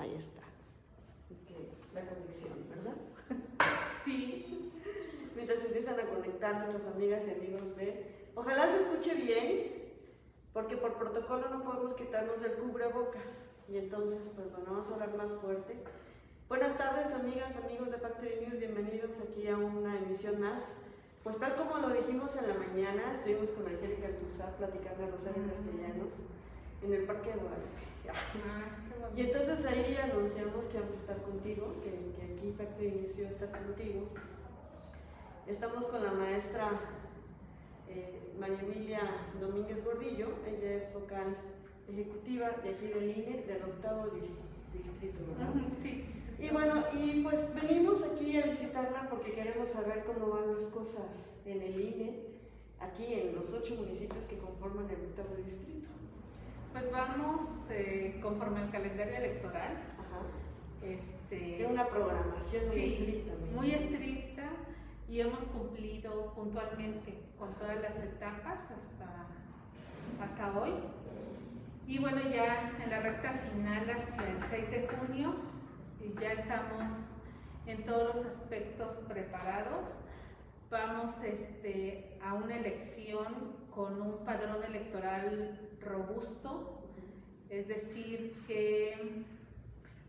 Ahí está. Es que la conexión, ¿verdad? Sí. Mientras empiezan a conectar nuestras amigas y amigos de... Ojalá se escuche bien, porque por protocolo no podemos quitarnos el cubrebocas. Y entonces, pues bueno, vamos a hablar más fuerte. Buenas tardes, amigas, amigos de Factory News, bienvenidos aquí a una emisión más. Pues tal como lo dijimos en la mañana, estuvimos con Angélica Altuzá platicando a Rosario Castellanos en el Parque de Guadalupe. Ah, Y entonces ahí anunciamos que vamos a estar contigo, que, que aquí Factory News iba a estar contigo. Estamos con la maestra eh, María Emilia Domínguez Gordillo, ella es vocal ejecutiva de aquí del INE, del octavo dis- distrito, ¿verdad? Sí. Y bueno, y pues venimos aquí a visitarla porque queremos saber cómo van las cosas en el INE, aquí en los ocho municipios que conforman el octavo distrito. Pues vamos eh, conforme al calendario electoral. Ajá. Este, Tiene una programación muy Sí, estricta. muy estricta y hemos cumplido puntualmente con todas las etapas hasta, hasta hoy. Y bueno, ya en la recta final hacia el 6 de junio, y ya estamos en todos los aspectos preparados. Vamos este, a una elección con un padrón electoral robusto, es decir, que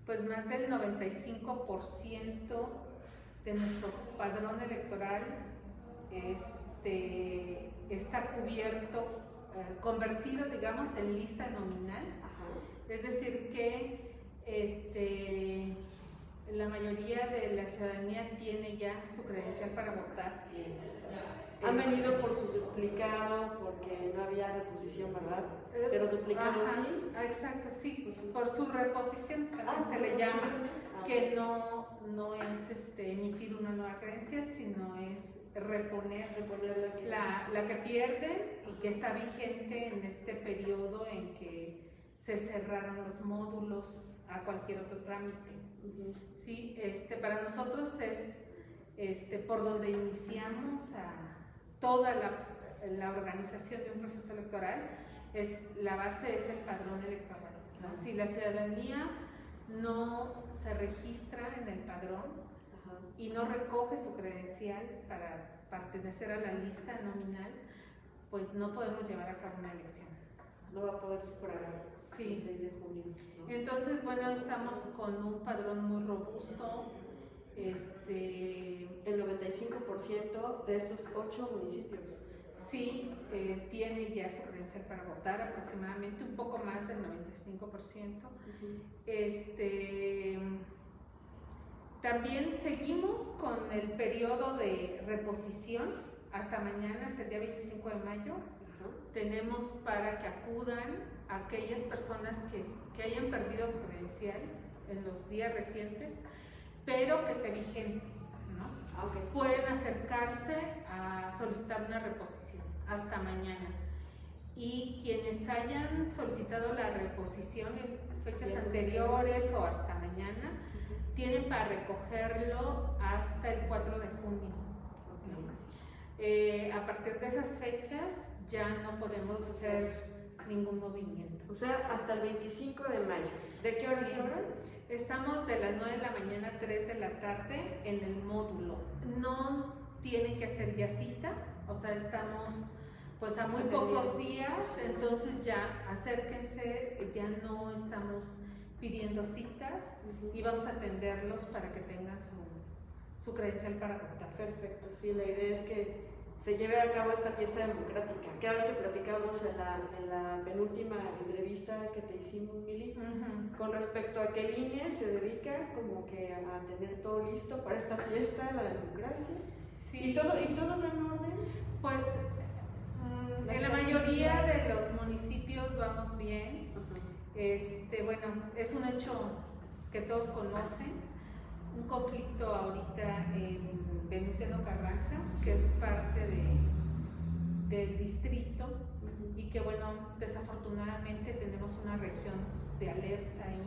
pues más del 95% de nuestro padrón electoral este, está cubierto, eh, convertido, digamos, en lista nominal. Ajá. Es decir, que este, la mayoría de la ciudadanía tiene ya su credencial para votar. Han Este, venido por su duplicado porque no había reposición, ¿verdad? eh, Pero duplicado ajá, sí. Exacto, sí, por su reposición Ah, se le llama. Ah, que no, no es este, emitir una nueva credencial, sino es reponer reponer la que- la, que pierden y que está vigente en este periodo en que se cerraron los módulos a cualquier otro trámite. Ujú. Sí, este, para nosotros es este, por donde iniciamos a toda la, la organización de un proceso electoral, es, la base es el padrón electoral. ¿no? Si la ciudadanía no se registra en el padrón y no recoge su credencial para pertenecer a la lista nominal, pues no podemos llevar a cabo una elección. No va a poder superar Sí. el 6 de junio. ¿no? Entonces, bueno, estamos con un padrón muy robusto. Este, El 95% de estos ocho municipios. sí, eh, tiene ya su credencial para votar, aproximadamente un poco más del 95%. Ujú. Este, también seguimos con el periodo de reposición hasta mañana, hasta el día 25 de mayo. Tenemos para que acudan aquellas personas que, que hayan perdido su credencial en los días recientes, pero que esté vigente. ¿no? Ah, ok. Pueden acercarse a solicitar una reposición hasta mañana. Y quienes hayan solicitado la reposición en fechas anteriores o hasta mañana, tienen para recogerlo hasta el 4 de junio. Ok. Eh, a partir de esas fechas ya no podemos hacer ningún movimiento. O sea, hasta el 25 de mayo. ¿De qué hora Sí. hora? Estamos de las 9 de la mañana a 3 de la tarde en el módulo. No tienen que hacer ya cita, o sea, estamos pues a muy pocos días, entonces ya acérquense, ya no estamos pidiendo citas y vamos a atenderlos para que tengan su, su credencial para votar. Perfecto, sí, la idea es que se lleve a cabo esta fiesta democrática. Que ahora que platicamos en la, en la penúltima entrevista que te hicimos, Mili, Ujú. con respecto a que el INE se dedica como que a tener todo listo para esta fiesta, la democracia. Sí. ¿Y todo, ¿Y todo en orden? Pues mm, en la mayoría de los municipios vamos bien. Este, bueno, es un hecho que todos conocen, un conflicto ahorita en Venustiano Carranza, que es parte de, del distrito, Ujú. y que bueno, desafortunadamente tenemos una región de alerta ahí,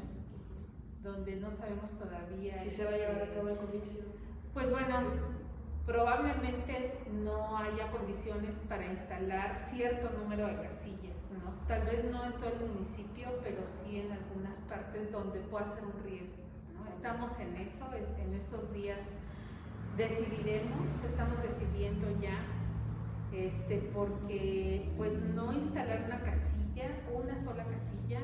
donde no sabemos todavía. Si se va a llevar a este, cabo el comicio. Pues bueno, probablemente no haya condiciones para instalar cierto número de casillas, ¿no? Tal vez no en todo el municipio, pero sí en algunas partes donde pueda ser un riesgo, ¿no? Estamos en eso, en estos días decidiremos, estamos decidiendo ya, este, porque pues no instalar una casilla, una sola casilla,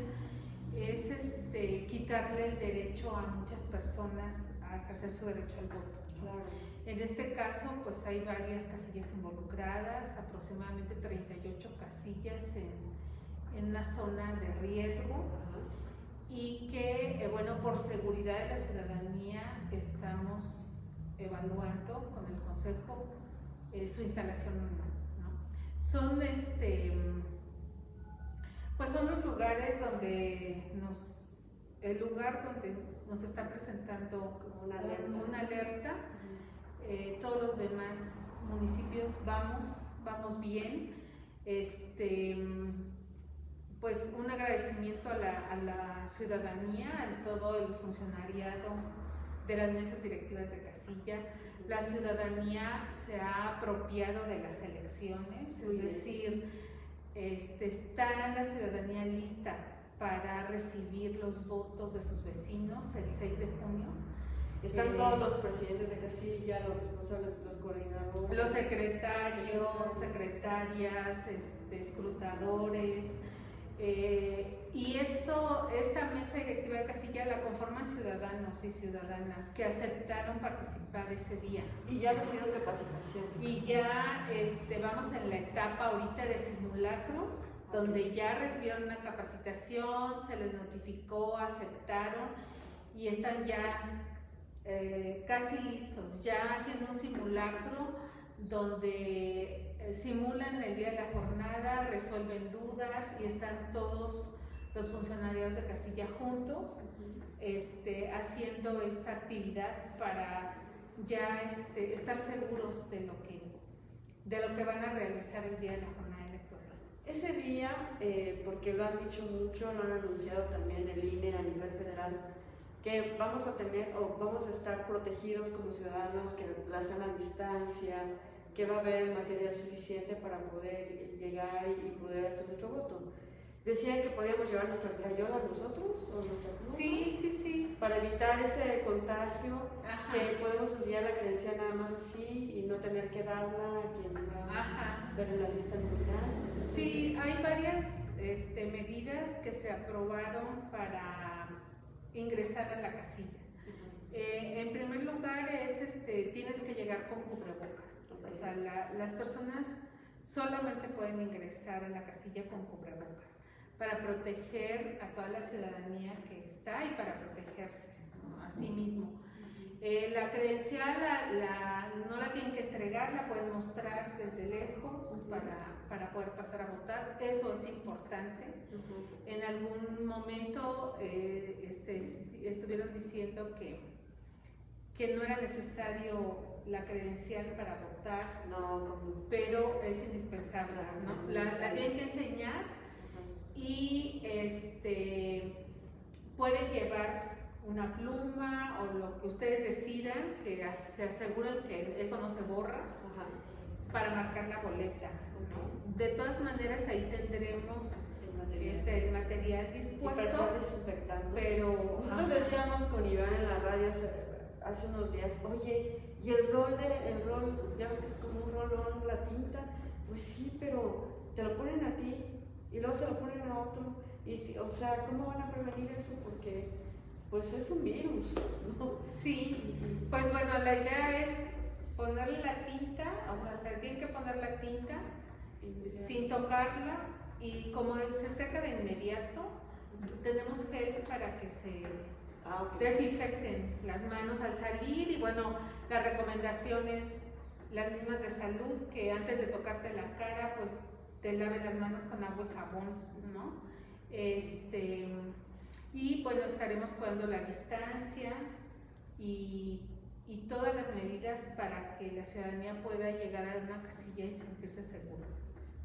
es este, quitarle el derecho a muchas personas a ejercer su derecho al voto. En este caso, pues hay varias casillas involucradas, aproximadamente 38 casillas en, una zona de riesgo y que, eh, bueno, por seguridad de la ciudadanía estamos evaluando con el Consejo eh, su instalación ¿no? Son este pues son los lugares donde nos el lugar donde nos está presentando una alerta, una alerta eh, todos los demás municipios vamos, vamos bien. Este, pues un agradecimiento a la, a la, ciudadanía, a todo el funcionariado de las mesas directivas de Casilla. La ciudadanía se ha apropiado de las elecciones, es decir, este, está la ciudadanía lista para recibir los votos de sus vecinos el 6 de junio. Están eh, todos los presidentes de casilla, los responsables, los coordinadores. Los secretarios, secretarias, este, escrutadores. Eh, y eso, esta mesa directiva de Casilla la conforman ciudadanos y ciudadanas que aceptaron participar ese día. Y ya recibieron capacitación. Y ya este, vamos en la etapa ahorita de simulacros, donde ya recibieron una capacitación, se les notificó, aceptaron y están ya eh, casi listos, ya haciendo un simulacro donde eh, simulan el día de la jornada, resuelven dudas y están todos los funcionarios de Casilla juntos este, haciendo esta actividad para ya este, estar seguros de lo, que, de lo que van a realizar el día de la jornada electoral. Ese día, eh, porque lo han dicho mucho, lo han anunciado también el INE a nivel federal, que vamos a tener o vamos a estar protegidos como ciudadanos, que la sana distancia, que va a haber el material suficiente para poder llegar y poder hacer nuestro voto. Decían que podíamos llevar nuestra crayola nosotros o nuestra Sí, sí, sí. Para evitar ese contagio, que podemos enseñar la credencial nada más así y no tener que darla a quien va a ver en la lista nominal. Sí, hay varias este, medidas que se aprobaron para ingresar a la casilla. Eh, en primer lugar es, este, tienes que llegar con cubrebocas. O sea, las personas solamente pueden ingresar a la casilla con cubrebocas para proteger a toda la ciudadanía que está y para protegerse a sí mismo. Eh, la credencial no la tienen que entregar, la pueden mostrar desde lejos para, para, poder pasar a votar. Eso es importante. En algún momento eh, este, estuvieron diciendo que, que no era necesario la credencial para votar, pero es indispensable. ¿no? La, la tienen que enseñar y este, pueden llevar una pluma o lo que ustedes decidan, que se aseguren que eso no se borra, para marcar la boleta. De todas maneras, ahí tendremos el material, este, dispuesto. Pero nosotros decíamos con Iván en la radio hace, unos días, oye, y el rol de, el rol, ya ves que es como un rolón la tinta, pues sí, pero te lo ponen a ti y luego se lo ponen a otro. Y, o sea, ¿cómo van a prevenir eso? Porque pues es un virus, ¿no? Sí, pues bueno, la idea es ponerle la tinta, o sea, se tiene que poner la tinta sin tocarla y como se seca de inmediato, tenemos gel para que se ah, desinfecten las manos al salir y bueno, la recomendación es las mismas de salud, que antes de tocarte la cara, pues te laves las manos con agua y jabón, ¿no? Este, y bueno, estaremos jugando la distancia y, y, todas las medidas para que la ciudadanía pueda llegar a una casilla y sentirse segura.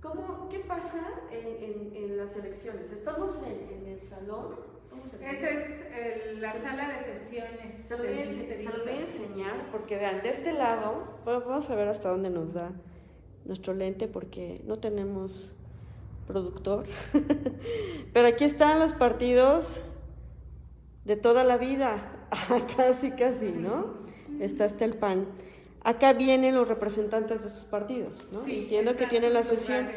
¿Cómo, ¿Qué pasa en, en, en las elecciones? ¿Estamos en, en el salón? Esta es la sala de sesiones. Se lo, voy se lo voy a enseñar porque vean, de este lado, vamos a ver hasta dónde nos da nuestro lente porque no tenemos productor. Pero aquí están los partidos de toda la vida, casi, casi, ¿no? Está hasta el PAN. Acá vienen los representantes de esos partidos, ¿no? Entiendo que tienen la sesión,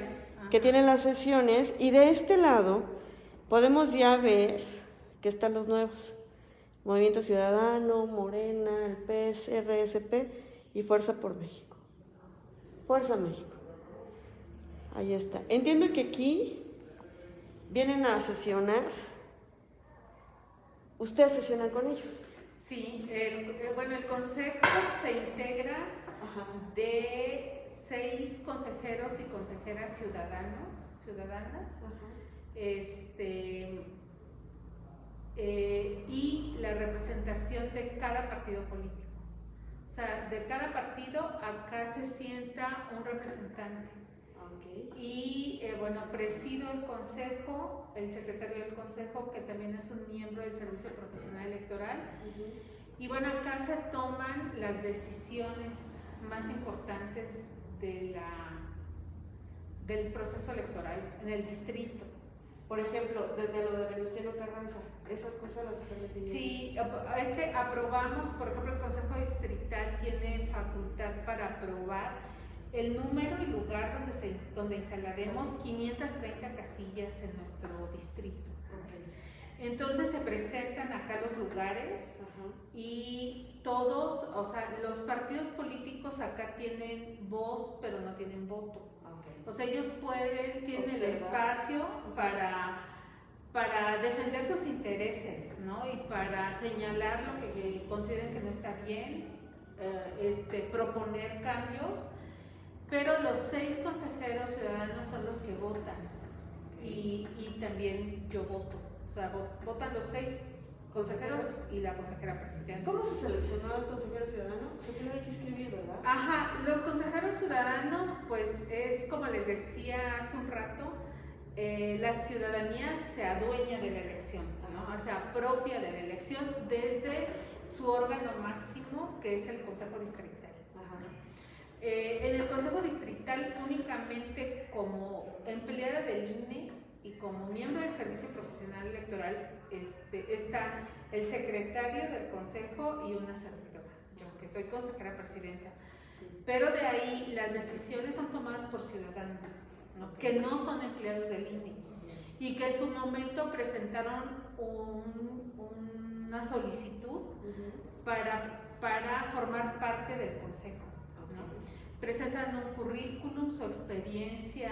que tienen las sesiones y de este lado podemos ya ver que están los nuevos. Movimiento Ciudadano, Morena, el PES, RSP y Fuerza por México. Fuerza México. Ahí está. Entiendo que aquí vienen a sesionar. ¿Ustedes sesionan con ellos? Sí, eh, bueno, el consejo se integra de seis consejeros y consejeras ciudadanos, ciudadanas, este, eh, y la representación de cada partido político. Sea, de cada partido acá se sienta un representante. Y eh, bueno, presido el consejo, el secretario del consejo, que también es un miembro del Servicio Profesional Electoral. Y bueno, acá se toman las decisiones más importantes de la, del proceso electoral en el distrito. Por ejemplo, desde lo de Venustiano Carranza, esas cosas las están definiendo. Sí, es que aprobamos, por ejemplo, el Consejo Distrital tiene facultad para aprobar el número y lugar donde, se, donde instalaremos 530 casillas en nuestro distrito. Entonces se presentan acá los lugares y todos, o sea, los partidos políticos acá tienen voz, pero no tienen voto. O sea, ellos pueden, tienen el espacio para, para defender sus intereses, ¿no? Y para señalar lo que, consideren que no está bien, eh, este, proponer cambios. Pero los seis consejeros ciudadanos son los que votan. Y, y también yo voto. O sea, votan los seis consejeros y la consejera presidenta. ¿Cómo se seleccionó el consejero ciudadano? Se tiene que escribir, ¿verdad? Ajá, los consejeros ciudadanos, pues es como les decía hace un rato, eh, la ciudadanía se adueña de la elección, ¿no? o sea, propia de la elección desde su órgano máximo, que es el Consejo Distrital. Eh, en el Consejo Distrital únicamente como empleada del INE y como miembro del Servicio Profesional Electoral este, está el secretario del Consejo y una servidora, yo que soy consejera presidenta. Pero de ahí las decisiones son tomadas por ciudadanos que no son empleados del INE y que en su momento presentaron una solicitud para, para formar parte del Consejo presentan un currículum, su experiencia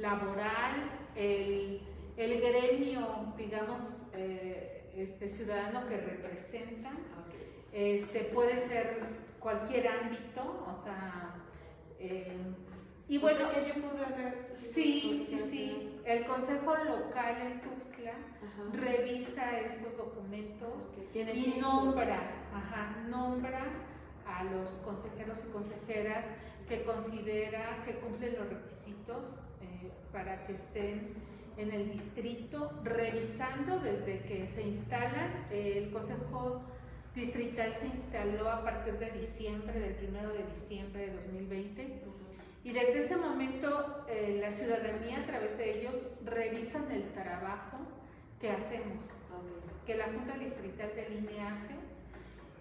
laboral, el, el gremio, digamos, eh, este ciudadano que representan. Este, puede ser cualquier ámbito, o sea, eh, y bueno, que yo pude ver. Sí, sí, sí. El Consejo Local en Tuxtla revisa estos documentos y nombra, ajá, nombra a los consejeros y consejeras que considera que cumplen los requisitos para que estén en el distrito, revisando desde que se instalan. el Consejo Distrital se instaló a partir de diciembre, del primero de diciembre de 2020. Y desde ese momento eh, la ciudadanía a través de ellos revisan el trabajo que hacemos, que la Junta Distrital de INE hace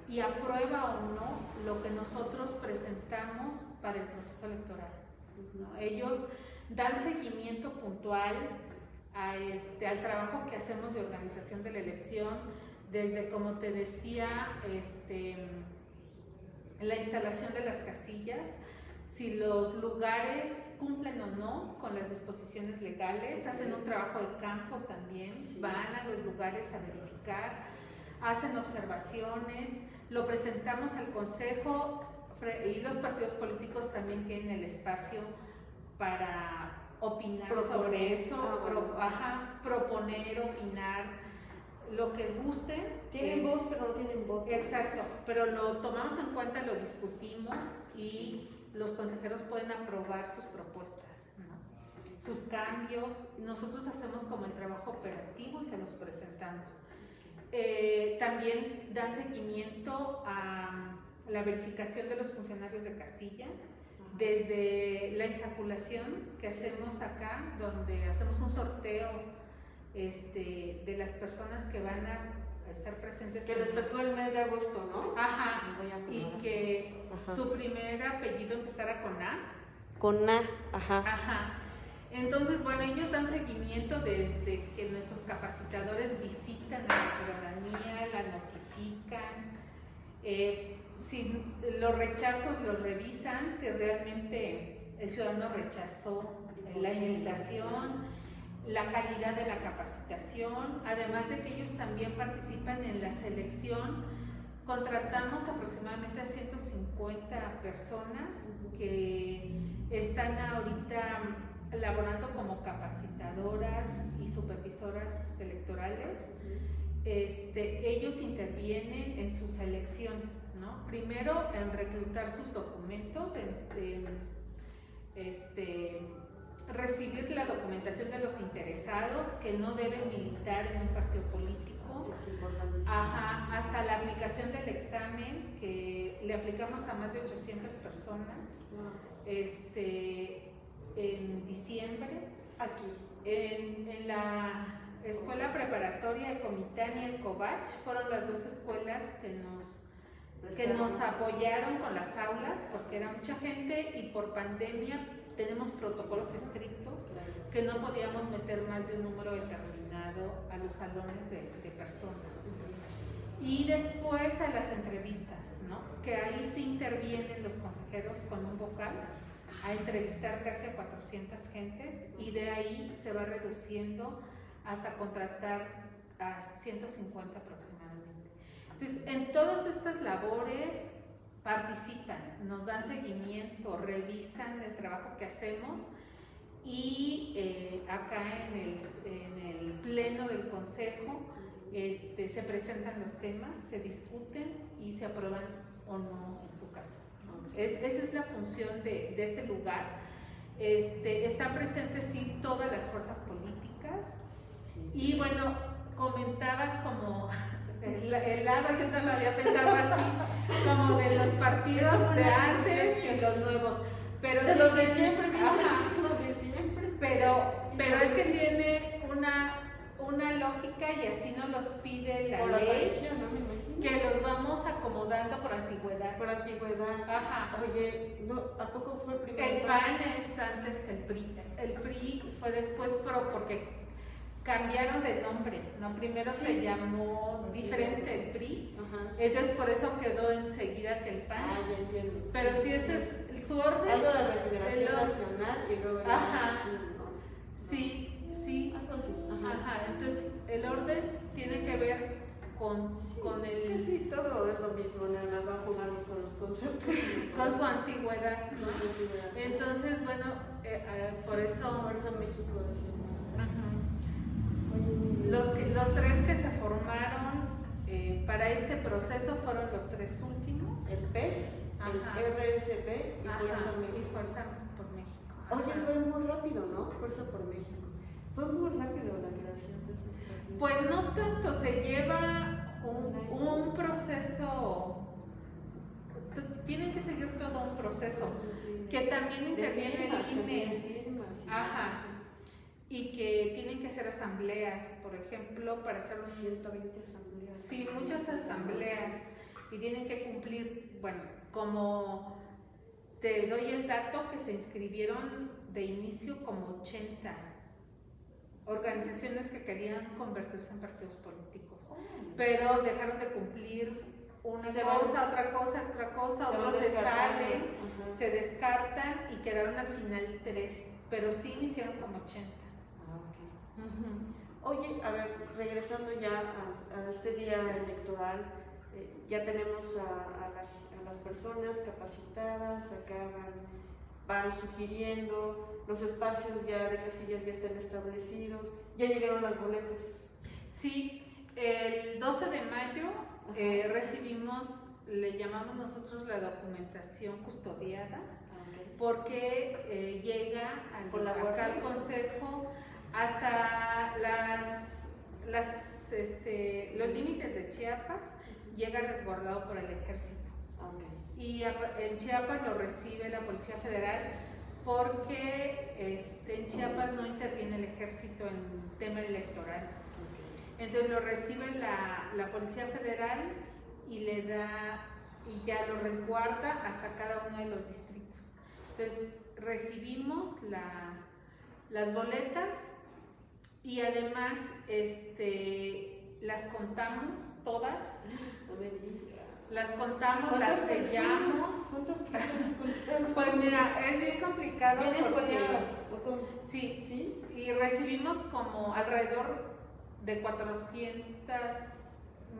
y aprueba o no lo que nosotros presentamos para el proceso electoral. Ellos dan seguimiento puntual a este, al trabajo que hacemos de organización de la elección, desde, como te decía, este, la instalación de las casillas, si los lugares cumplen o no con las disposiciones legales, hacen un trabajo de campo también, van a los lugares a verificar, hacen observaciones, lo presentamos al Consejo y los partidos políticos también tienen el espacio para opinar sobre eso, ah, proponer, opinar, lo que gusten. Tienen voz, pero no tienen voz. Exacto, pero lo tomamos en cuenta, lo discutimos y los consejeros pueden aprobar sus propuestas, sus cambios. Nosotros hacemos como el trabajo operativo y se los presentamos. Eh, también dan seguimiento a la verificación de los funcionarios de casilla desde la insaculación que hacemos acá, donde hacemos un sorteo este, de las personas que van a estar presentes. Que les tocó el mes de agosto, ¿no? Ajá. Y que su primer apellido empezara con A. Con A, ajá. Ajá. Entonces, bueno, ellos dan seguimiento desde que nuestros capacitadores visitan a la ciudadanía, la notifican. Eh, si los rechazos los revisan, si realmente el ciudadano rechazó la invitación, la calidad de la capacitación, además de que ellos también participan en la selección. Contratamos aproximadamente a 150 personas que están ahorita laborando como capacitadoras y supervisoras electorales. Este, ellos intervienen en su selección Primero en reclutar sus documentos, en, este, recibir la documentación de los interesados que no deben militar en un partido político. Ajá, hasta la aplicación del examen, que le aplicamos a más de 800 personas este, en diciembre. Aquí. En, en la Escuela Preparatoria de Comitán y el Covach fueron las dos escuelas que nos que nos apoyaron con las aulas, porque era mucha gente y por pandemia tenemos protocolos estrictos que no podíamos meter más de un número determinado a los salones de, personas. Y después a las entrevistas, ¿no? que ahí sí intervienen los consejeros con un vocal a entrevistar casi a 400 gentes y de ahí se va reduciendo hasta contratar a 150 aproximadamente. Entonces, en todas estas labores participan, nos dan seguimiento, revisan el trabajo que hacemos y eh, acá en el, en el, pleno del consejo este, se presentan los temas, se discuten y se aprueban o no en su casa. esa es la función de, de este lugar. Este, están presentes sí todas las fuerzas políticas y bueno, comentabas como el, lado yo no lo había pensado así, como de los partidos de antes y los nuevos. Pero de los de siempre, los de siempre. Pero, pero es que tiene una, una lógica y así nos los pide la ley. que los vamos acomodando por antigüedad. Por antigüedad. Ajá. Oye, no, ¿a poco fue el primero? El PAN es antes que el PRI. El PRI fue después PRO porque cambiaron de nombre, ¿no? Primero se llamó diferente el PRI, entonces por eso quedó enseguida que el PAN. Ah, ya entiendo. Pero sí, ese es su orden. Algo de la Regeneración Nacional y luego Ajá. Sí, sí. Algo así. Ajá. Entonces el orden tiene que ver con, con el... Casi todo es lo mismo, nada más va jugando con los conceptos. con su antigüedad. ¿no? Entonces, bueno, eh, eh, por eso... Por eso México es los, los tres que se formaron eh, para este proceso fueron los tres últimos. El PES, el RSP y Fuerza México. Y Fuerza por México. Oye, fue muy rápido, ¿no? Fuerza por México. Fue muy rápido la creación de esos partidos. Pues no tanto, se lleva un, un proceso tienen que seguir todo un proceso que también interviene el INE. Ajá y que tienen que hacer asambleas, por ejemplo, para hacer los 120 asambleas. Sí, muchas asambleas. Y tienen que cumplir, bueno, como te doy el dato que se inscribieron de inicio como 80 organizaciones que querían convertirse en partidos políticos, pero dejaron de cumplir una cosa, otra cosa, otra cosa, otros se salen, se descartan y quedaron al final tres, pero sí iniciaron como 80. Oye, a ver, regresando ya a, este día electoral, eh, ya tenemos a, las personas capacitadas, acá van, sugiriendo, los espacios ya de casillas ya están establecidos, ya llegaron las boletas. Sí, el 12 de mayo eh, recibimos, le llamamos nosotros la documentación custodiada, ah, porque eh, llega al, acá al Consejo hasta las, este, los límites de Chiapas llega resguardado por el ejército. Y en Chiapas lo recibe la Policía Federal porque este, en Chiapas no interviene el ejército en tema electoral. Entonces lo recibe la, la Policía Federal y le da y ya lo resguarda hasta cada uno de los distritos. Entonces recibimos la, las boletas y además este, las contamos todas. Las contamos, las sellamos. pues mira, es bien complicado porque sí, sí, y recibimos como alrededor de 400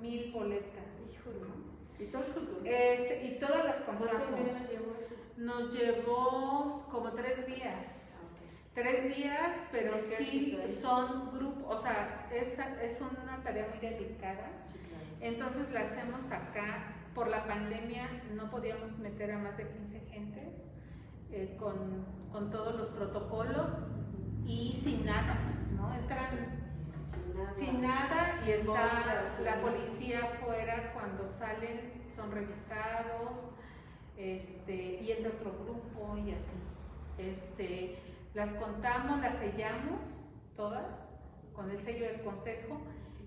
mil boletas. ¿Y, este, y todas las contamos. Nos llevó como tres días. Tres días, pero sí son grupos, o sea, es, es una tarea muy delicada. Entonces la hacemos acá. Por la pandemia no podíamos meter a más de 15 gentes eh, con, con, todos los protocolos y sin nada, ¿no? Entran sin nada, y está la policía afuera cuando salen, son revisados, este, y entra otro grupo y así. Este, las contamos, las sellamos todas con el sello del consejo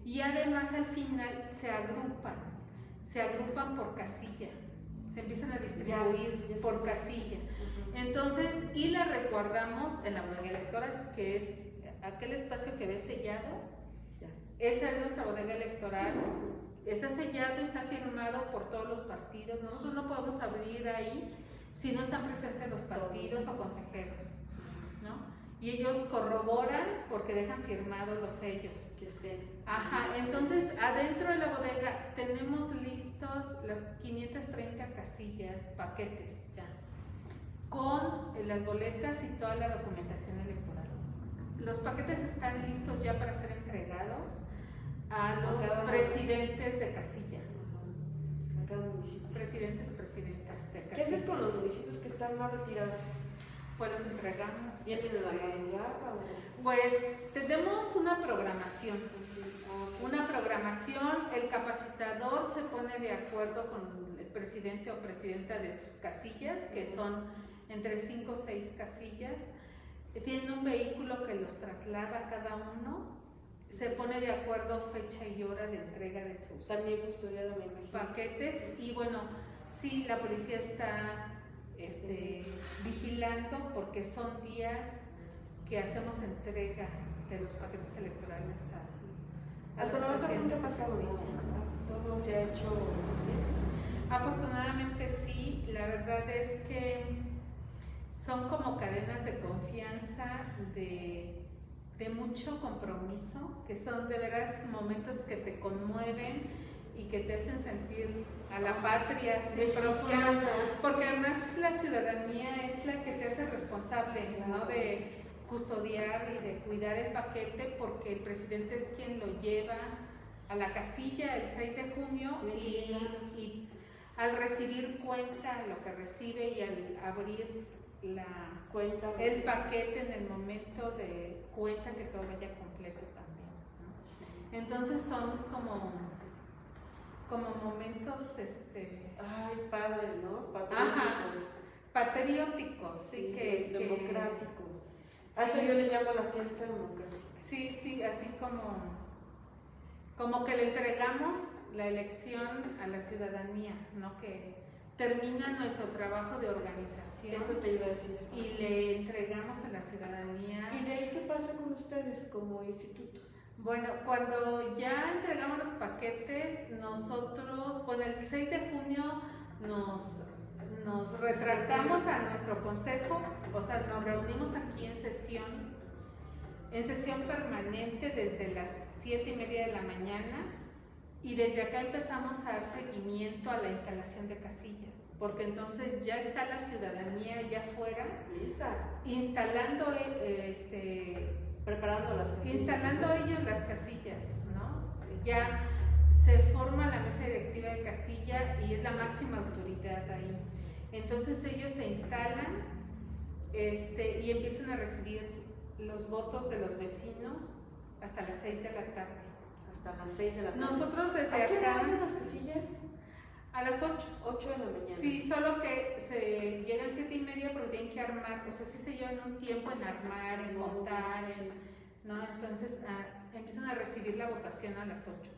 y además al final se agrupan, se agrupan por casilla, se empiezan a distribuir por casilla. Entonces, y las resguardamos en la bodega electoral, que es aquel espacio que ve sellado esa es nuestra bodega electoral. Está sellado está firmado por todos los partidos. Nosotros no podemos abrir ahí si no están presentes los partidos o consejeros. Y ellos corroboran porque dejan firmados los sellos. Que estén. Ajá, entonces adentro de la bodega tenemos listos las 530 casillas, paquetes ya, con las boletas y toda la documentación electoral. Los paquetes están listos ya para ser entregados a los presidentes de casilla. A cada municipio. Presidentes, presidentas de casilla. ¿Qué haces con los municipios que están más retirados? Pues los entregamos. ¿Vienen de la este, Pues tenemos una programación. Una programación, el capacitador se pone de acuerdo con el presidente o presidenta de sus casillas, que son entre 5 o 6 casillas. Tienen un vehículo que los traslada a cada uno se pone de acuerdo fecha y hora de entrega de sus También paquetes y bueno, sí, la policía está este, vigilando porque son días que hacemos entrega de los paquetes electorales a, Hasta ahora nunca ha pasado todo se ha hecho Afortunadamente sí, la verdad es que son como cadenas de confianza de de mucho compromiso, que son de veras momentos que te conmueven y que te hacen sentir a la patria así profunda, porque además la ciudadanía es la que se hace responsable ¿no? de custodiar y de cuidar el paquete porque el presidente es quien lo lleva a la casilla el 6 de junio y, y al recibir cuenta lo que recibe y al abrir la cuenta, el paquete en el momento de cuenta que todo vaya completo también. Entonces son como, como momentos, este, ay, padre, ¿no? Patrióticos. patrióticos, sí, que, democráticos. A eso yo le llamo la fiesta democrática. Sí, sí, así como, como que le entregamos la elección a la ciudadanía, ¿no? Que termina nuestro trabajo de organización. Eso te iba a decir. Y le entregamos a la ciudadanía. ¿Y de ahí qué pasa con ustedes como instituto? Bueno, cuando ya entregamos los paquetes, nosotros, bueno, el 6 de junio nos, nos retractamos a nuestro consejo, o sea, nos reunimos aquí en sesión, en sesión permanente desde las 7 y media de la mañana y desde acá empezamos a dar seguimiento a la instalación de casillas porque entonces ya está la ciudadanía allá afuera instalando eh, este preparando las casillas. Instalando ellos las casillas no ya se forma la mesa directiva de casilla y es la máxima autoridad ahí. Entonces ellos se instalan este, y empiezan a recibir los votos de los vecinos hasta las 6 de la tarde. Hasta las 6 de la tarde. Nosotros desde ¿A qué acá las casillas? A las 8. 8 de la mañana. Sí, solo que se llegan 7 y media porque tienen que armar, o sea, sí se llevan un tiempo en armar, en montar, en, ¿no? Entonces ah, empiezan a recibir la votación a las 8.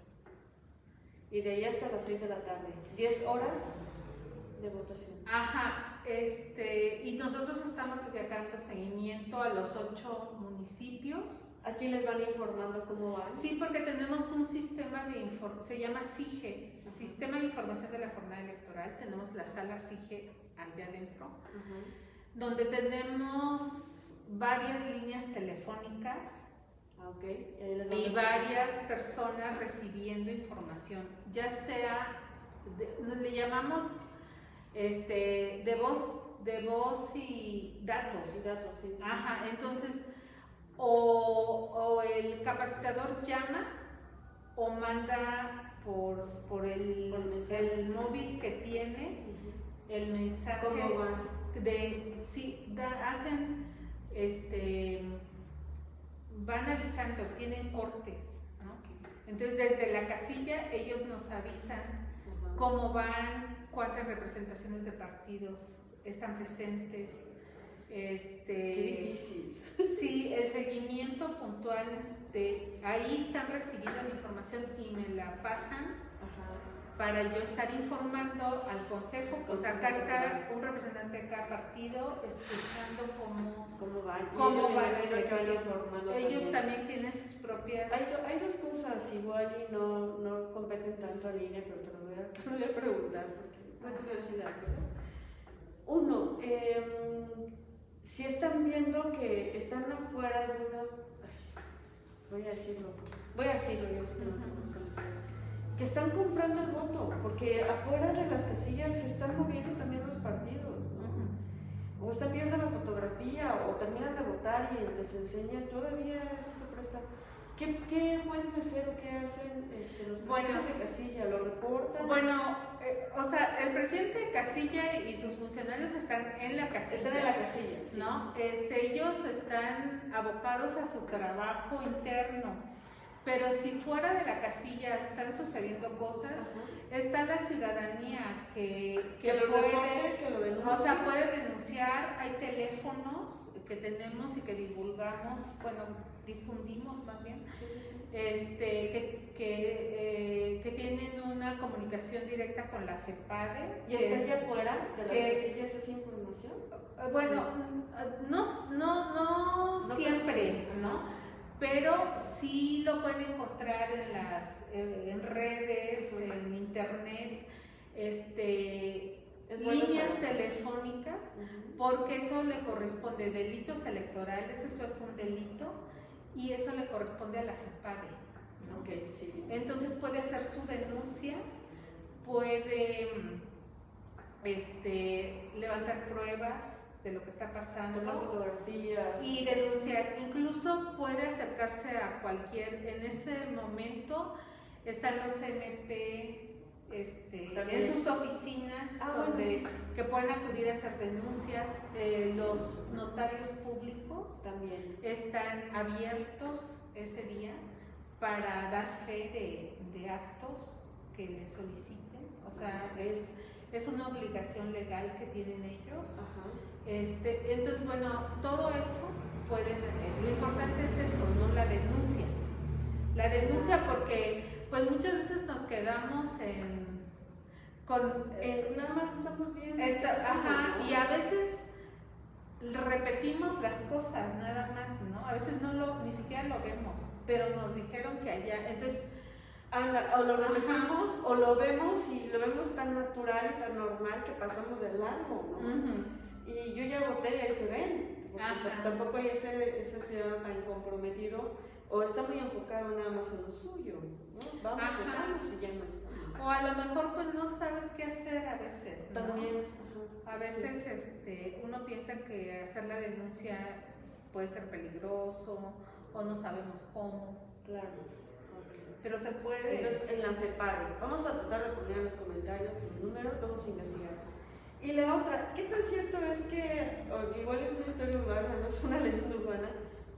Y de ahí hasta las 6 de la tarde. 10 horas de votación. Ajá, este, y nosotros estamos desde acá dando seguimiento a los 8 municipios. Aquí les van informando cómo van. Sí, porque tenemos un sistema de información, se llama SIGE, Sistema de Información de la Jornada Electoral. Tenemos la sala SIGE allá adentro, Ajá. donde tenemos varias líneas telefónicas Ah, ok. Y, varias personas recibiendo información, ya sea, de- le llamamos este, de voz, de voz y datos. Y datos, sí. Ajá, entonces, o, o el capacitador llama o manda por, por, el, Por el móvil que tiene el mensaje ¿Cómo de sí da- hacen este van avisando tienen cortes ¿no? entonces desde la casilla ellos nos avisan cómo van cuántas representaciones de partidos están presentes Qué este difícil. sí el seguimiento puntual de ahí están recibiendo la información y me la pasan Ajá. para yo estar informando al consejo, pues acá está un representante de cada partido escuchando cómo, ¿Cómo van? Y cómo va la elección. Ellos también tienen sus propias... Hay, do- hay dos cosas, igual y no, no competen tanto a línea, pero te lo voy a, te lo voy a preguntar porque tengo curiosidad. Uno, em, si están viendo que están afuera algunos, voy a decirlo, voy a decirlo, yo sé que no que están comprando el voto, porque afuera de las casillas se están moviendo también los partidos, ¿no? O están viendo la fotografía o terminan de votar y les enseñan, todavía eso se. ¿Qué, qué pueden hacer o qué hacen este, los Bueno. presidentes de casilla? ¿Lo reportan? Bueno, eh, o sea, el presidente de casilla y sus funcionarios están en la casilla. Están en la casilla, sí. ¿no? Este, ellos están abocados a su trabajo interno, pero si fuera de la casilla están sucediendo cosas, Ajá. está la ciudadanía que, que Que lo puede, reporte, que lo denuncie. o sea, puede denunciar, hay teléfonos que tenemos y que divulgamos, bueno, difundimos más bien, Sí, sí, sí. este, que, que, eh, que tienen una comunicación directa con la FEPADE. ¿Y que es- allá afuera de las que- casillas esa información? eh, Bueno, no, no, no No siempre, pues, ¿no? Pero sí lo pueden encontrar en las en redes, Ujú. en internet, este, líneas telefónicas, porque eso le corresponde delitos electorales, eso es un delito y eso le corresponde a la FEPADE. ¿no? Ok, sí. Entonces puede hacer su denuncia, puede este, levantar pruebas de lo que está Tomar pasando fotografías. y denunciar. Incluso puede acercarse a cualquier, en este momento están los MP este, en sus oficinas Ah, bueno, donde sí. que pueden acudir a hacer denuncias. Eh, los notarios públicos También. están abiertos ese día para dar fe de, de actos que les soliciten. O sea, es, es una obligación legal que tienen ellos. Ajá. Este, entonces, bueno, todo eso pueden, eh, lo importante es eso, ¿no? La denuncia. La denuncia porque pues muchas veces nos quedamos en con eh, nada más estamos viendo. esta- ajá, y a veces repetimos las cosas nada más, ¿no? A veces no lo, ni siquiera lo vemos, pero nos dijeron que allá, entonces, Anda, o lo repetimos o lo vemos y lo vemos tan natural y tan normal que pasamos de largo, ¿no? Y yo ya voté y ahí se ven, porque tampoco hay ese, ese ciudadano tan comprometido o está muy enfocado nada más en lo suyo, ¿no? Vamos, Ajá. votamos y ya nos vamos. o a lo mejor pues no sabes qué hacer a veces, ¿no? También, ajá, A veces este, uno piensa que hacer la denuncia puede ser peligroso o no sabemos cómo, sí, claro. pero se puede. Entonces, en la FEPADE, vamos a tratar de poner en los comentarios los números, vamos a investigar. Y la otra, ¿qué tan cierto es que, igual es una historia urbana, no es una leyenda urbana,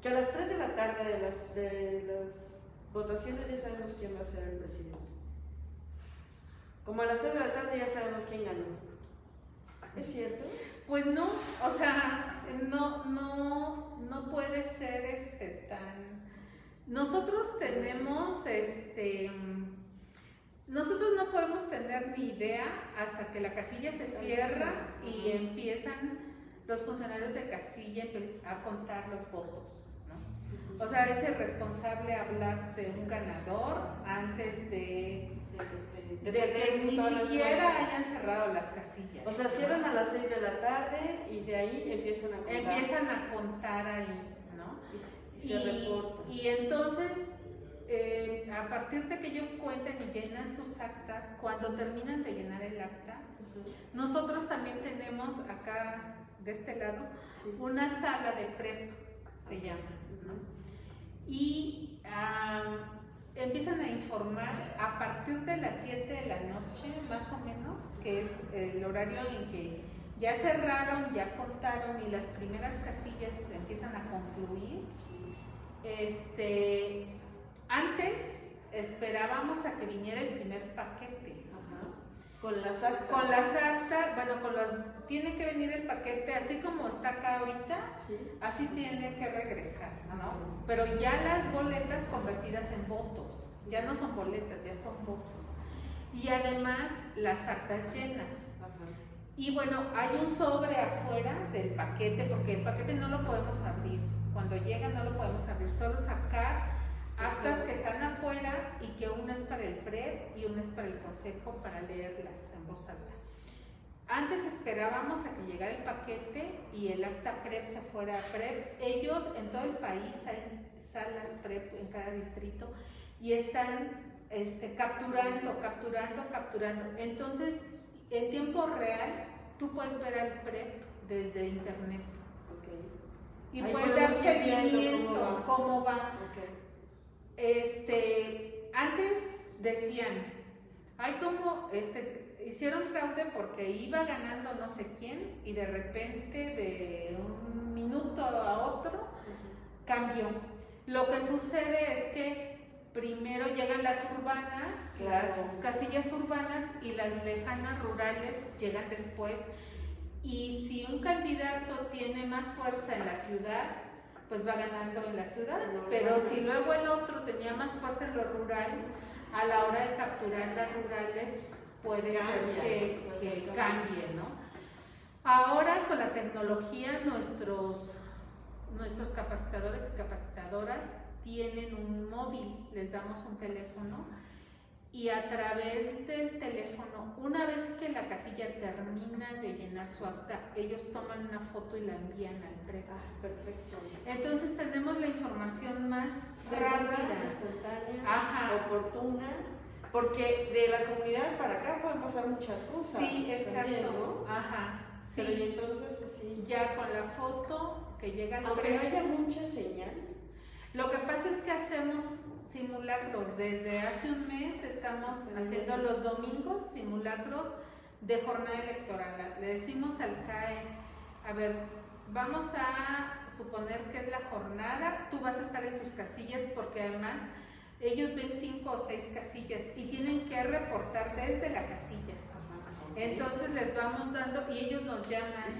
que a las 3 de la tarde de las, de las votaciones ya sabemos quién va a ser el presidente? como a las 3 de la tarde ya sabemos quién ganó. ¿Es cierto? Pues no, o sea, no, no, no puede ser este tan. Nosotros tenemos este. Nosotros no podemos tener ni idea hasta que la casilla se cierra y empiezan los funcionarios de casilla a contar los votos. O sea, es el responsable hablar de un ganador antes de de, que ni siquiera hayan cerrado las casillas. O sea, cierran a las 6 de la tarde y de ahí empiezan a contar. Empiezan a contar ahí, ¿no? Y, y, y entonces, eh, a partir de que ellos cuenten y llenan sus actas, cuando terminan de llenar el acta, nosotros también tenemos acá, de este lado, una sala de PREP, se llama, ¿no? Y empiezan a informar a partir de las 7 de la noche, más o menos, que es el horario en que ya cerraron, ya contaron y las primeras casillas empiezan a concluir. Este, antes esperábamos a que viniera el primer paquete. Con las actas. Con las actas, bueno, con las, tiene que venir el paquete, así como está acá ahorita, así tiene que regresar, ¿no? Pero ya las boletas convertidas en votos, ya no son boletas, ya son votos. Y además las actas llenas. Y bueno, hay un sobre afuera del paquete, porque el paquete no lo podemos abrir. Cuando llega no lo podemos abrir, solo sacar actas que están afuera y que una es para el PREP y una es para el consejo para leerlas en voz alta. Antes esperábamos a que llegara el paquete y el acta PREP se fuera a PREP. Ellos en todo el país hay salas PREP en cada distrito y están este, capturando, capturando, capturando. Entonces, en tiempo real, tú puedes ver al PREP desde internet. Y puedes dar seguimiento, cómo va. Este, antes decían, hay como, este, hicieron fraude porque iba ganando no sé quién y de repente de un minuto a otro cambió. Lo que sucede es que primero llegan las urbanas, las casillas urbanas y las lejanas rurales llegan después. Y si un candidato tiene más fuerza en la ciudad, pues va ganando en la ciudad. Pero si luego el otro tenía más fuerza en lo rural, a la hora de capturar las rurales puede ser que, que cambie, ¿no? Ahora con la tecnología nuestros, nuestros capacitadores y capacitadoras tienen un móvil, les damos un teléfono y a través del teléfono, una vez que la casilla termina de llenar su acta, ellos toman una foto y la envían al PREP. Ah, perfecto. Entonces tenemos la información más rápida, instantánea, oportuna, porque de la comunidad para acá pueden pasar muchas cosas. Sí, exacto. Ajá. Sí. Pero y entonces así. Ya con la foto que llega al Aunque no haya mucha señal. Lo que pasa es que hacemos simulacros. Desde hace un mes estamos haciendo los domingos simulacros de jornada electoral. Le decimos al CAE, a ver, vamos a suponer que es la jornada, tú vas a estar en tus casillas porque además ellos ven cinco o seis casillas y tienen que reportar desde la casilla. Entonces les vamos dando y ellos nos llaman,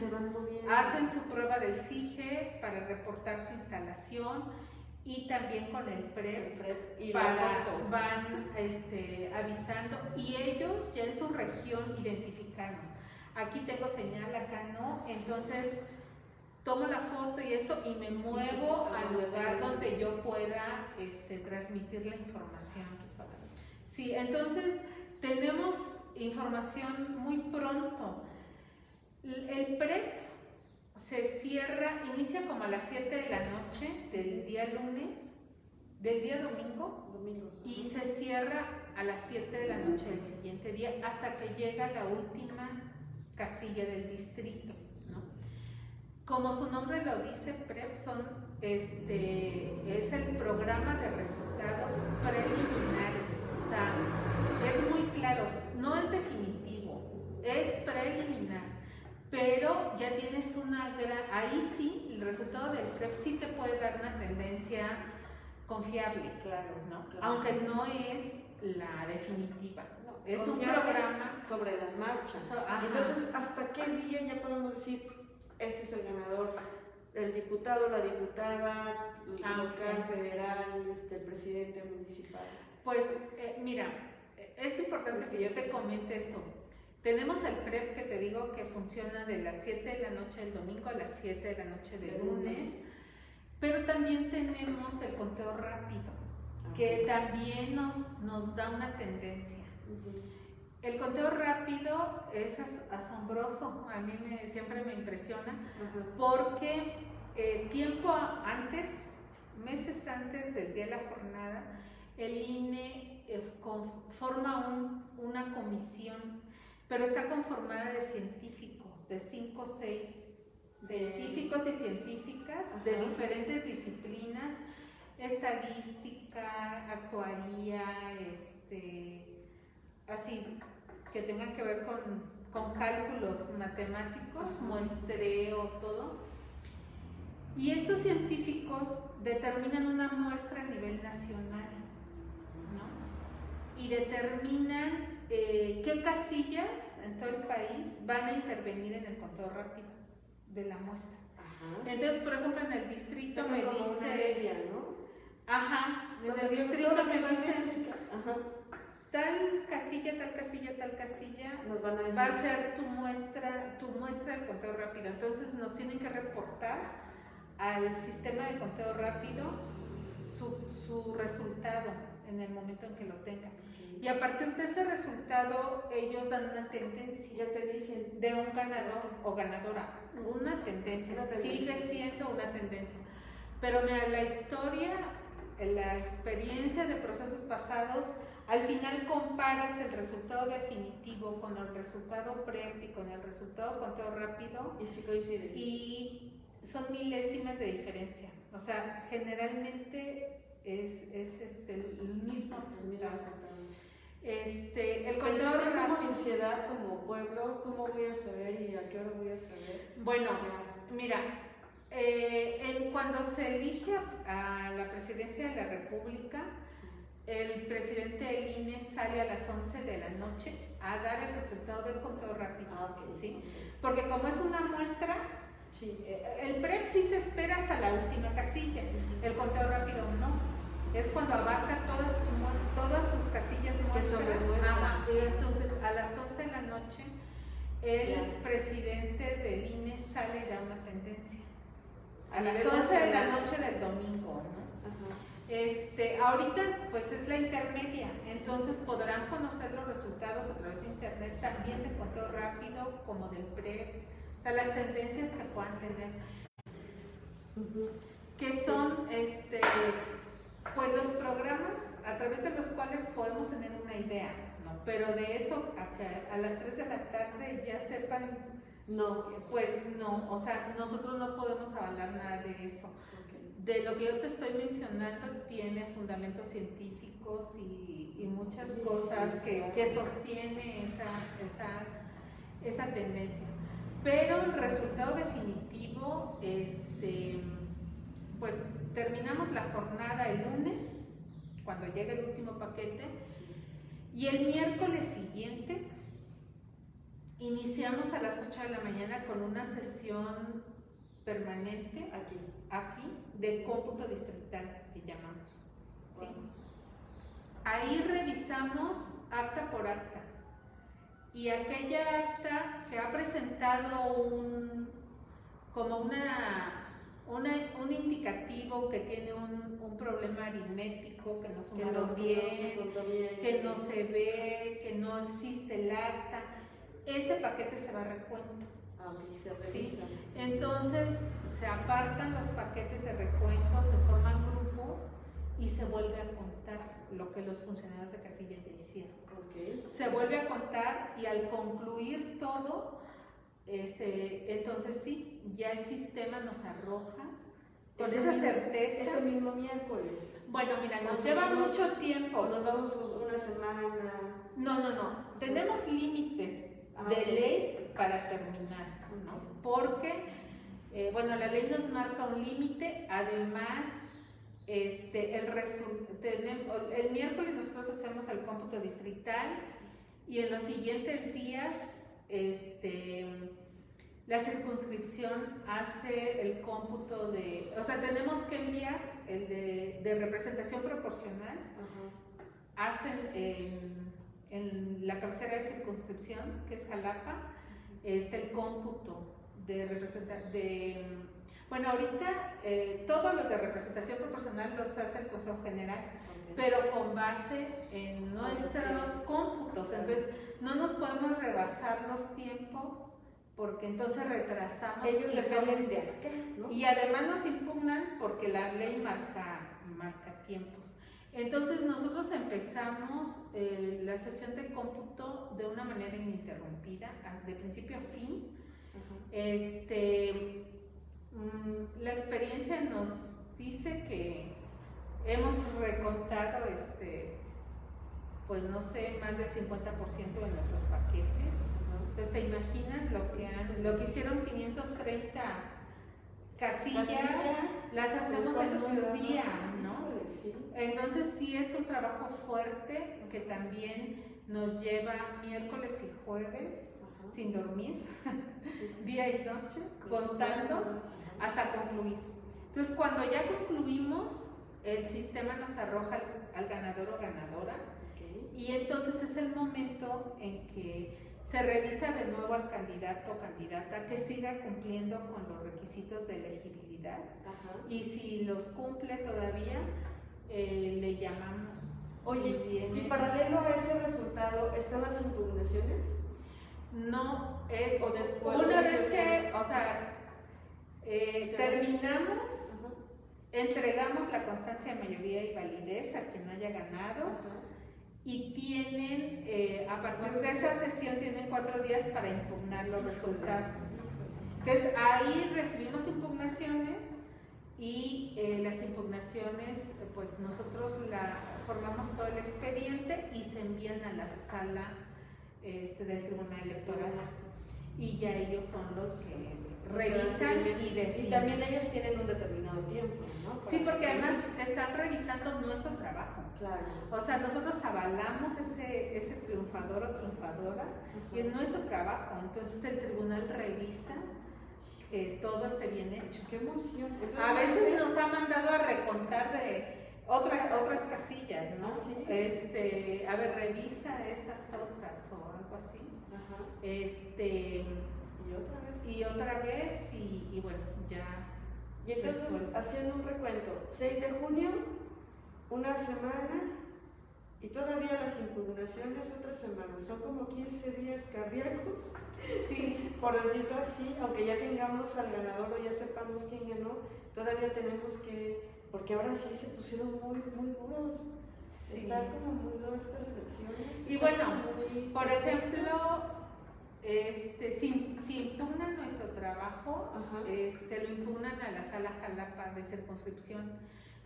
hacen su prueba del CIGE para reportar su instalación y también con el PREP, y para, van este, avisando y ellos ya en su región identificaron. Aquí tengo señal, acá no, entonces tomo la foto y eso y me muevo al lugar donde yo pueda este, transmitir la información. Sí, entonces tenemos información muy pronto. El PREP se cierra, inicia como a las 7 de la noche del día lunes, del día domingo, y se cierra a las 7 de la noche del siguiente día hasta que llega la última casilla del distrito. Como su nombre lo dice, PREP son, este, es el programa de resultados preliminares. O sea, es muy claro, no es definitivo, es preliminar pero ya tienes una gran, ahí sí, el resultado del PREP sí te puede dar una tendencia confiable, claro, ¿no? Aunque no es la definitiva. es un programa. sobre la marcha. So-. Entonces, ¿hasta qué día ya podemos decir este es el ganador? El diputado, la diputada, el Ah, local, federal, este, el presidente municipal. Pues eh, mira, es importante que yo te comente esto. Tenemos el PREP que te digo que funciona de las 7 de la noche del domingo a las 7 de la noche del De lunes, lunes. pero también tenemos el conteo rápido, que también nos, nos da una tendencia. El conteo rápido es as- asombroso, a mí me, siempre me impresiona, Ajá. porque eh, tiempo antes, meses antes del día de la jornada, el INE eh, con- forma un- una comisión, pero está conformada de científicos, de cinco o seis científicos y científicas de diferentes disciplinas, estadística, actuaría, este, así, que tengan que ver con, con cálculos matemáticos, Ajá. muestreo, todo. Y estos científicos determinan una muestra a nivel nacional, ¿no? Y determinan eh, qué casillas en todo el país van a intervenir en el conteo rápido de la muestra. Ajá. Entonces, por ejemplo, en el distrito me como una dice, media, ¿no? ajá, en el distrito me dicen Ajá. tal casilla, tal casilla, tal casilla, Nos van a decir. va a ser tu muestra, tu muestra del conteo rápido. Entonces nos tienen que reportar al sistema de conteo rápido su, su resultado en el momento en que lo tengan. Y a partir de ese resultado ellos dan una tendencia Ya te dicen. de un ganador o ganadora, una tendencia, Una tendencia. sigue siendo una tendencia. Pero mira, la historia, la experiencia de procesos pasados, al final comparas el resultado definitivo con el resultado prep y con el resultado conteo rápido Y sí coinciden. y son milésimas de diferencia. O sea, generalmente es, es este, el mismo resultado. Este, el conteo Pero como rápido. sociedad, como pueblo, ¿cómo voy a saber y a qué hora voy a saber? Bueno, mira, eh, en- cuando se elige a, la presidencia de la República, el presidente del INE sale a las 11 de la noche a dar el resultado del conteo rápido. Ah, ok. ¿sí? Porque como es una muestra, Sí. eh, el PREP sí se espera hasta la última casilla, el conteo rápido no. Es cuando abarca todas sus, todas sus casillas muestra. entonces a las 11 de la noche el presidente del INE sale y da una tendencia. A A las nivel 11 de la noche del domingo, ¿no? Ajá. Este, ahorita pues es la intermedia, entonces podrán conocer los resultados a través de internet también del conteo rápido como del PREP, o sea, las tendencias que puedan tener, Ujú. que son este, pues los programas a través de los cuales podemos tener una idea, ¿no? Pero de eso a que a las 3 de la tarde ya sepan, No. pues no, o sea, nosotros no podemos avalar nada de eso. Ok. De lo que yo te estoy mencionando tiene fundamentos científicos y, y muchas Sí, cosas sí, que, que sostiene esa, esa, esa tendencia. Pero el resultado definitivo, este, pues terminamos la jornada el lunes, cuando llega el último paquete, y el miércoles siguiente iniciamos a las 8 de la mañana con una sesión permanente Aquí. aquí de cómputo distrital que llamamos. ¿sí? Ahí revisamos acta por acta y aquella acta que ha presentado un como una, una- un indicativo que tiene un, un problema aritmético, que no Que sumaron no, que no se bien, que no se ve, que no existe el acta, ese paquete se va a recuento. Ah, se Sí. Entonces se apartan los paquetes de recuento, se forman grupos y se vuelve a contar lo que los funcionarios de casilla ya hicieron. Ok. Se vuelve a contar y al concluir todo, este, entonces sí, ya el sistema nos arroja con esa mismo- certeza. Ese mismo miércoles. Bueno, mira, nos Nos lleva vamos- mucho tiempo. nos vamos una semana. No, no, no. Tenemos límites Ah, de ley para terminar, ¿no? Porque, eh, bueno, la ley nos marca un límite, además, este, el, el miércoles nosotros hacemos el cómputo distrital y en los siguientes días este, la circunscripción hace el cómputo de, o sea, tenemos que enviar el de, representación proporcional, hacen en, la cabecera de circunscripción, que es Jalapa, este, el cómputo de representación, de, bueno, ahorita eh, todos los de representación proporcional los hace el Consejo General, pero con base en nuestros cómputos, entonces no nos podemos rebasar los tiempos porque entonces retrasamos. Ellos dependen de acá, ¿no? Y además nos impugnan porque la ley marca, marca tiempos. Entonces nosotros empezamos eh, la sesión de cómputo de una manera ininterrumpida, de principio a fin. Este, mm, la experiencia nos dice que hemos recontado, este, pues no sé, más del 50% de nuestros paquetes entonces, ¿te imaginas lo que, han, lo que hicieron 530 casillas? Las hacemos en un día, ¿no? Entonces, sí es un trabajo fuerte que también nos lleva miércoles y jueves sin dormir, día y noche, contando hasta concluir. Entonces, cuando ya concluimos, el sistema nos arroja al, ganador o ganadora. Y entonces es el momento en que se revisa de nuevo al candidato o candidata que siga cumpliendo con los requisitos de elegibilidad. Y si los cumple todavía, eh, le llamamos. Oye, y, paralelo a ese resultado, ¿están las impugnaciones? No, es ¿O después una vez que, o sea, eh, terminamos, entregamos la constancia de mayoría y validez a quien haya ganado y tienen, eh, a partir de esa sesión, tienen cuatro días para impugnar los resultados. Entonces ahí recibimos impugnaciones y eh, las impugnaciones, pues nosotros la, formamos todo el expediente y se envían a la sala este, del Tribunal Electoral. Y ya ellos son los que revisan y definen. Y también ellos tienen un determinado tiempo, ¿no? sí, porque además están revisando nuestro trabajo. Claro. O sea, nosotros avalamos ese, ese triunfador o triunfadora y es nuestro trabajo. Entonces el tribunal revisa que todo esté bien hecho. ¡Qué emoción! a veces nos ha mandado a recontar de otras, otras casillas, ¿no? ¿Ah, este, a ver, revisa estas otras o algo así. Ajá. Este, y otra vez. Y otra vez, y, bueno, ya. Y entonces, haciendo un recuento, 6 de junio, una semana, y todavía las impugnaciones otra semana. Son como 15 días cardíacos, sí. por decirlo así, aunque ya tengamos al ganador o ya sepamos quién ganó, todavía tenemos que, porque ahora sí se pusieron muy, muy duros. Están como muy duras estas elecciones. Y bueno, por ejemplo, este, si, impugnan nuestro trabajo, este, lo impugnan a la sala Jalapa de circunscripción,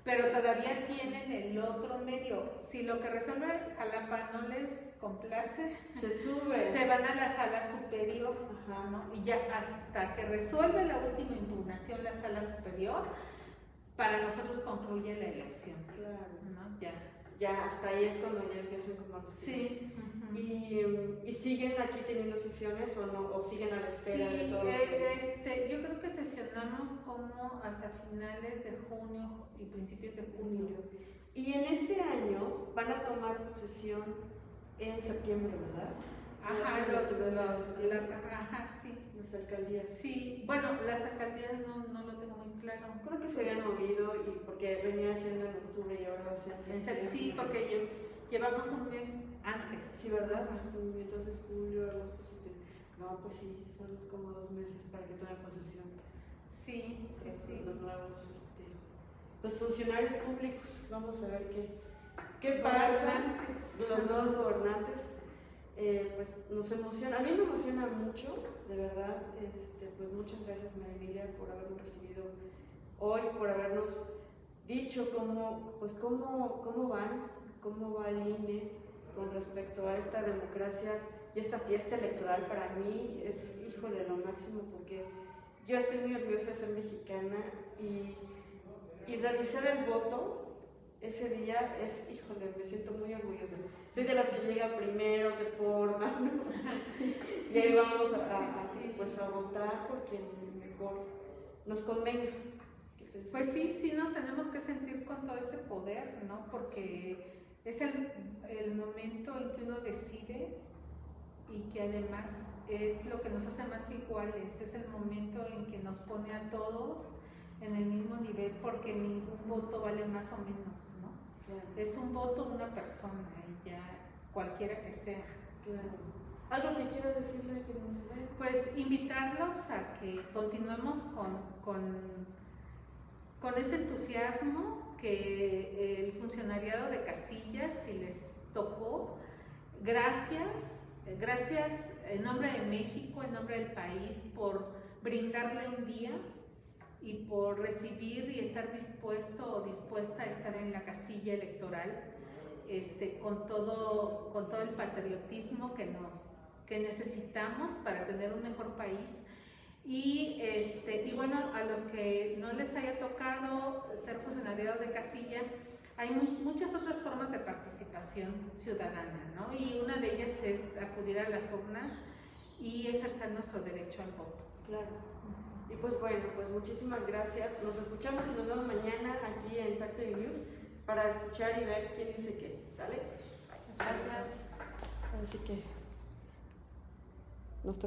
pero todavía tienen el otro medio. Si lo que resuelve Jalapa no les complace, se sube. Se van a la sala superior, y ya hasta que resuelve la última impugnación la sala superior, para nosotros concluye la elección. Claro. Ya. Ya hasta ahí es cuando ya empiezan como Sí y, y, siguen aquí teniendo sesiones o no o siguen a la espera de todo eh, este, yo creo que sesionamos como hasta finales de junio y principios de junio y en este año van a tomar posesión en septiembre verdad ajá los, los, ajá sí. Las alcaldías. Sí bueno las alcaldías no, no claro creo que se habían movido y porque venía haciendo en octubre y ahora va a ser en septiembre sí porque yo Llevamos un mes antes. Sí, ¿verdad? Entonces julio, agosto, septiembre. No, pues sí, son como dos meses para que tome posesión. Sí, sí, sí. Los nuevos, este, los funcionarios públicos, vamos a ver qué, qué pasa. Los nuevos gobernantes. Eh, pues nos emociona, a mí me emociona mucho, de verdad, este, pues muchas gracias María Emilia por habernos recibido hoy, por habernos dicho cómo, pues cómo, cómo van cómo va el INE con respecto a esta democracia y esta fiesta electoral para mí es, híjole, lo máximo porque yo estoy muy orgullosa de ser mexicana y, y realizar el voto ese día es, híjole, me siento muy orgullosa. Soy de las que llega primero, se forma, ¿no? y ahí vamos a, pues, a votar por quien mejor nos convenga. Pues sí, sí nos tenemos que sentir con todo ese poder, ¿no? Porque es el, el momento en que uno decide y que además es lo que nos hace más iguales, es el momento en que nos pone a todos en el mismo nivel porque ningún voto vale más o menos, ¿no? Es un voto una persona y ya cualquiera que sea. ¿Algo que quiero decirle que Pues invitarlos a que continuemos con, con, con este entusiasmo que el funcionariado de Casillas, si les tocó, gracias Gracias en nombre de México, en nombre del país, por brindarle un día y por recibir y estar dispuesto o dispuesta a estar en la casilla electoral este, con, todo, con todo el patriotismo que, nos, que necesitamos para tener un mejor país. Y, este, y bueno, a los que no les haya tocado ser funcionariado de casilla, hay muchas otras formas de participación ciudadana, ¿no? Y una de ellas es acudir a las urnas y ejercer nuestro derecho al voto. Claro. Y pues bueno, pues muchísimas gracias. Nos escuchamos y nos vemos mañana aquí en Factory News para escuchar y ver quién dice qué. ¿Sale? Gracias. Así que nos toca.